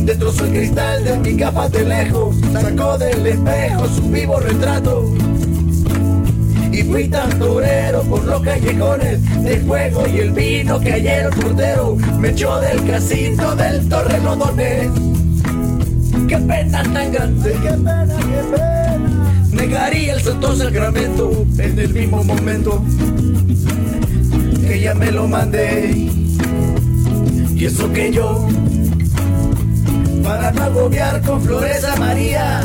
Destrozó el cristal de mi capa de lejos. Sacó del espejo su vivo retrato. Y fui tan durero por los callejones de fuego y el vino que ayer el portero me echó del casino del Torre Lodones. Qué pena tan grande, qué pena, qué pena negaría el santo sacramento en el mismo momento que ya me lo mandé. Y eso que yo, para no agobiar con flores a María,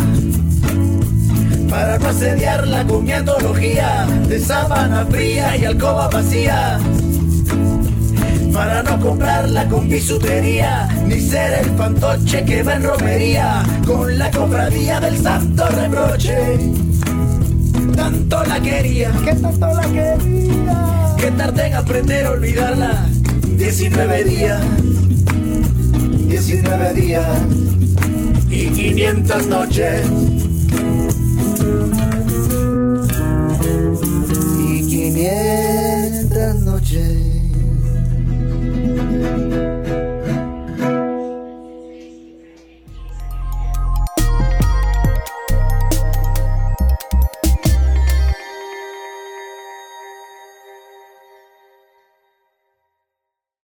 para no asediarla con mi antología de sábana fría y alcoba vacía para no comprarla con bisutería, ni ser el fantoche que va en romería con la cofradía del santo reproche. Tanto la quería, que tanto la quería, que tardé en aprender a olvidarla. 19 días, 19 días y 500 noches.